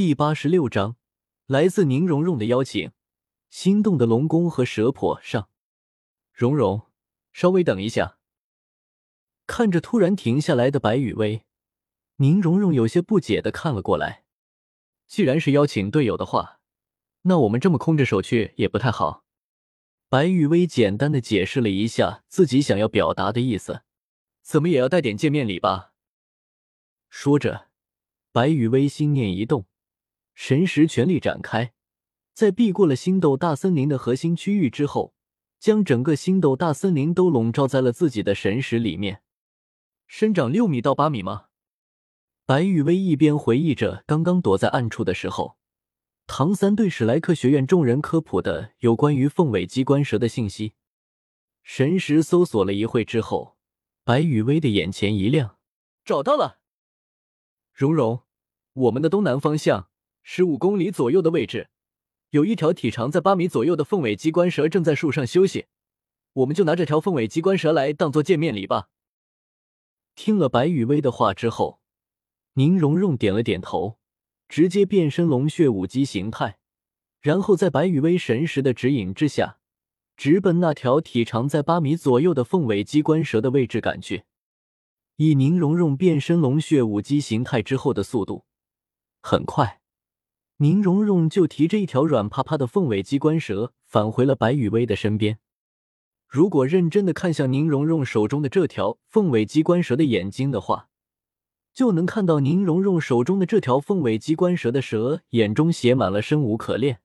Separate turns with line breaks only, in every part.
第八十六章，来自宁荣荣的邀请。心动的龙宫和蛇婆上，荣荣，稍微等一下。看着突然停下来的白雨薇，宁荣荣有些不解的看了过来。既然是邀请队友的话，那我们这么空着手去也不太好。白雨薇简单的解释了一下自己想要表达的意思，怎么也要带点见面礼吧。说着，白雨薇心念一动。神识全力展开，在避过了星斗大森林的核心区域之后，将整个星斗大森林都笼罩在了自己的神识里面。生长六米到八米吗？白雨薇一边回忆着刚刚躲在暗处的时候，唐三对史莱克学院众人科普的有关于凤尾机关蛇的信息。神识搜索了一会之后，白雨薇的眼前一亮，找到了。蓉蓉，我们的东南方向。十五公里左右的位置，有一条体长在八米左右的凤尾机关蛇正在树上休息。我们就拿这条凤尾机关蛇来当做见面礼吧。听了白雨薇的话之后，宁荣荣点了点头，直接变身龙血武姬形态，然后在白雨薇神识的指引之下，直奔那条体长在八米左右的凤尾机关蛇的位置赶去。以宁荣荣变身龙血武姬形态之后的速度，很快。宁荣荣就提着一条软趴趴的凤尾机关蛇返回了白雨薇的身边。如果认真的看向宁荣荣手中的这条凤尾机关蛇的眼睛的话，就能看到宁荣荣手中的这条凤尾机关蛇的蛇眼中写满了生无可恋。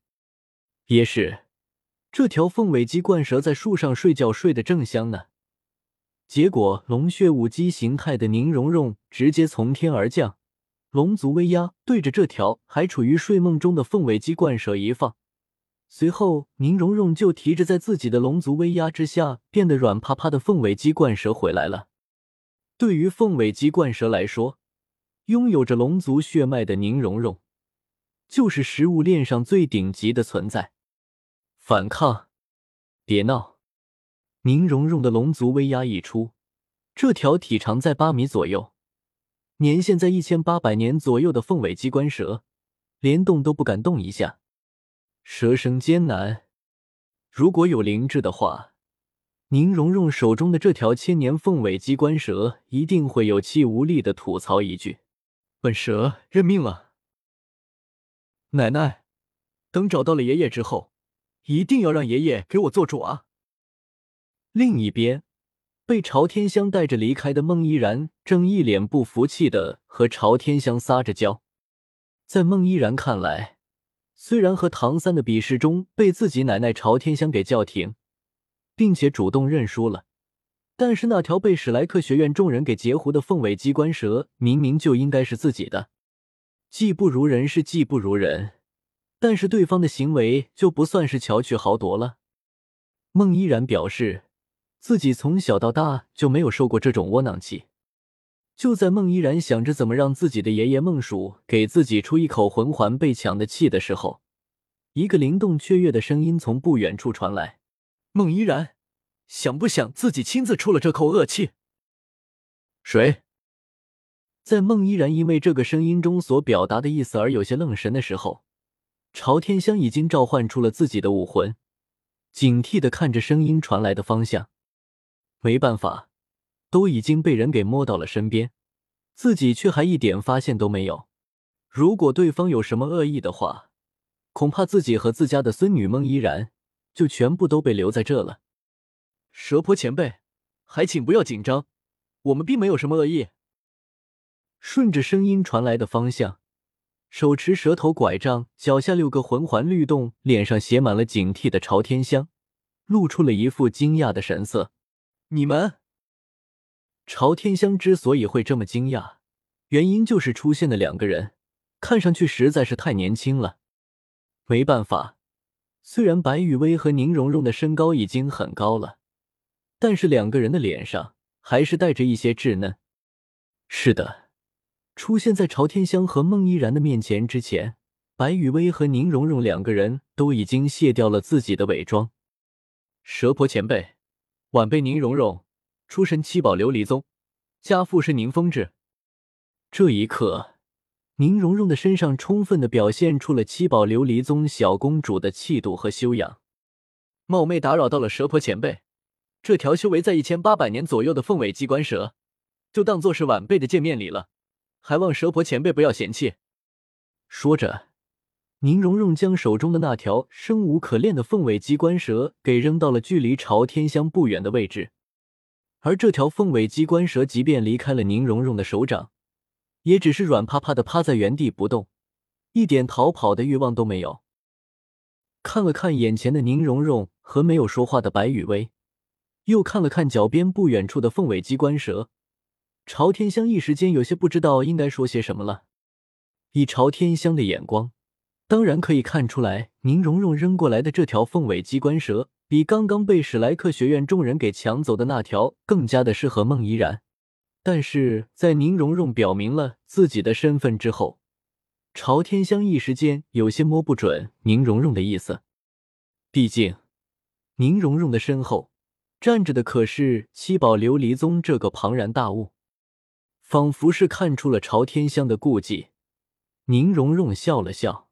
也是，这条凤尾机关蛇在树上睡觉睡得正香呢，结果龙血武姬形态的宁荣荣直接从天而降。龙族威压对着这条还处于睡梦中的凤尾鸡冠蛇一放，随后宁荣荣就提着在自己的龙族威压之下变得软趴趴的凤尾鸡冠蛇回来了。对于凤尾鸡冠蛇来说，拥有着龙族血脉的宁荣荣就是食物链上最顶级的存在。反抗！别闹！宁荣荣的龙族威压一出，这条体长在八米左右。年限在一千八百年左右的凤尾机关蛇，连动都不敢动一下。蛇生艰难，如果有灵智的话，宁荣荣手中的这条千年凤尾机关蛇一定会有气无力的吐槽一句：“本蛇认命了。”奶奶，等找到了爷爷之后，一定要让爷爷给我做主啊！另一边。被朝天香带着离开的孟依然，正一脸不服气的和朝天香撒着娇。在孟依然看来，虽然和唐三的比试中被自己奶奶朝天香给叫停，并且主动认输了，但是那条被史莱克学院众人给截胡的凤尾机关蛇，明明就应该是自己的。技不如人是技不如人，但是对方的行为就不算是巧取豪夺了。孟依然表示。自己从小到大就没有受过这种窝囊气。就在孟依然想着怎么让自己的爷爷孟蜀给自己出一口魂环被抢的气的时候，一个灵动雀跃的声音从不远处传来：“孟依然，想不想自己亲自出了这口恶气？”谁？在孟依然因为这个声音中所表达的意思而有些愣神的时候，朝天香已经召唤出了自己的武魂，警惕的看着声音传来的方向。没办法，都已经被人给摸到了身边，自己却还一点发现都没有。如果对方有什么恶意的话，恐怕自己和自家的孙女孟依然就全部都被留在这了。蛇婆前辈，还请不要紧张，我们并没有什么恶意。顺着声音传来的方向，手持蛇头拐杖、脚下六个魂环律动、脸上写满了警惕的朝天香，露出了一副惊讶的神色。你们朝天香之所以会这么惊讶，原因就是出现的两个人看上去实在是太年轻了。没办法，虽然白雨薇和宁荣荣的身高已经很高了，但是两个人的脸上还是带着一些稚嫩。是的，出现在朝天香和孟依然的面前之前，白雨薇和宁荣荣两个人都已经卸掉了自己的伪装。蛇婆前辈。晚辈宁荣荣，出身七宝琉璃宗，家父是宁风致。这一刻，宁荣荣的身上充分的表现出了七宝琉璃宗小公主的气度和修养。冒昧打扰到了蛇婆前辈，这条修为在一千八百年左右的凤尾机关蛇，就当做是晚辈的见面礼了，还望蛇婆前辈不要嫌弃。说着，宁荣荣将手中的那条生无可恋的凤尾机关蛇给扔到了距离朝天香不远的位置，而这条凤尾机关蛇即便离开了宁荣荣的手掌。也只是软趴趴的趴在原地不动，一点逃跑的欲望都没有。看了看眼前的宁荣荣和没有说话的白雨薇，又看了看脚边不远处的凤尾机关蛇，朝天香一时间有些不知道应该说些什么了。以朝天香的眼光，当然可以看出来，宁荣荣扔过来的这条凤尾机关蛇，比刚刚被史莱克学院众人给抢走的那条更加的适合孟依然。但是在宁荣荣表明了自己的身份之后，朝天香一时间有些摸不准宁荣荣的意思。毕竟，宁荣荣的身后站着的可是七宝琉璃宗这个庞然大物，仿佛是看出了朝天香的顾忌。宁荣荣笑了笑：“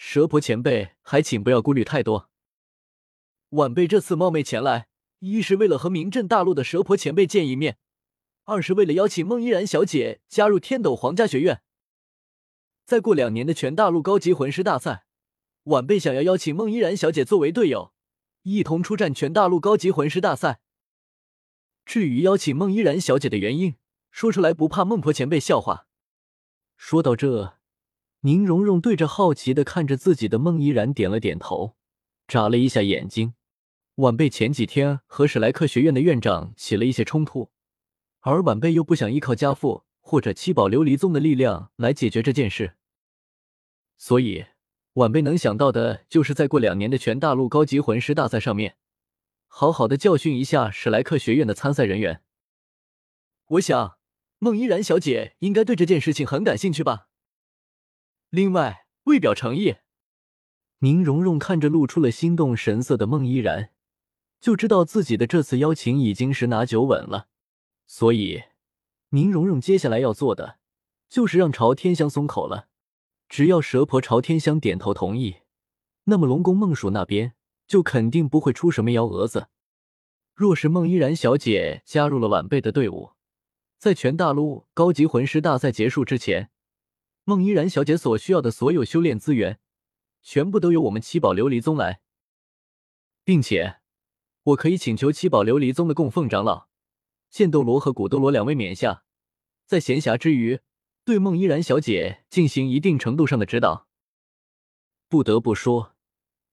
蛇婆前辈，还请不要顾虑太多。晚辈这次冒昧前来，一是为了和名震大陆的蛇婆前辈见一面。”二是为了邀请孟依然小姐加入天斗皇家学院。再过两年的全大陆高级魂师大赛，晚辈想要邀请孟依然小姐作为队友，一同出战全大陆高级魂师大赛。至于邀请孟依然小姐的原因，说出来不怕孟婆前辈笑话。说到这，宁荣荣对着好奇的看着自己的孟依然点了点头，眨了一下眼睛。晚辈前几天和史莱克学院的院长起了一些冲突。而晚辈又不想依靠家父或者七宝琉璃宗的力量来解决这件事，所以晚辈能想到的就是在过两年的全大陆高级魂师大赛上面，好好的教训一下史莱克学院的参赛人员。我想孟依然小姐应该对这件事情很感兴趣吧。另外，为表诚意，宁荣荣看着露出了心动神色的孟依然，就知道自己的这次邀请已经十拿九稳了。所以，宁荣荣接下来要做的就是让朝天香松口了。只要蛇婆朝天香点头同意，那么龙宫孟蜀那边就肯定不会出什么幺蛾子。若是孟依然小姐加入了晚辈的队伍，在全大陆高级魂师大赛结束之前，孟依然小姐所需要的所有修炼资源，全部都由我们七宝琉璃宗来，并且我可以请求七宝琉璃宗的供奉长老。剑斗罗和古斗罗两位冕下，在闲暇之余，对孟依然小姐进行一定程度上的指导。不得不说，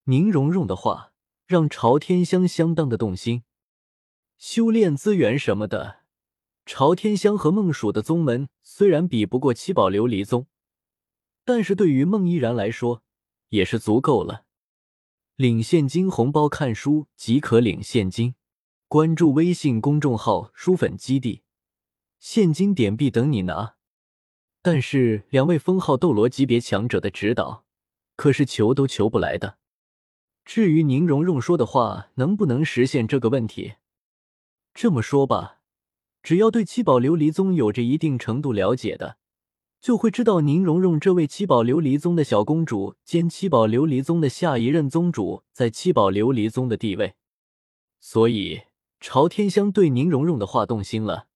宁荣荣的话让朝天香相当的动心。修炼资源什么的，朝天香和孟蜀的宗门虽然比不过七宝琉璃宗，但是对于孟依然来说也是足够了。领现金红包看书即可领现金。关注微信公众号“书粉基地”，现金点币等你拿。但是两位封号斗罗级别强者的指导，可是求都求不来的。至于宁荣荣说的话能不能实现这个问题，这么说吧，只要对七宝琉璃宗有着一定程度了解的，就会知道宁荣荣这位七宝琉璃宗的小公主兼七宝琉璃宗的下一任宗主在七宝琉璃宗的地位，所以。朝天香对宁荣荣的话动心了，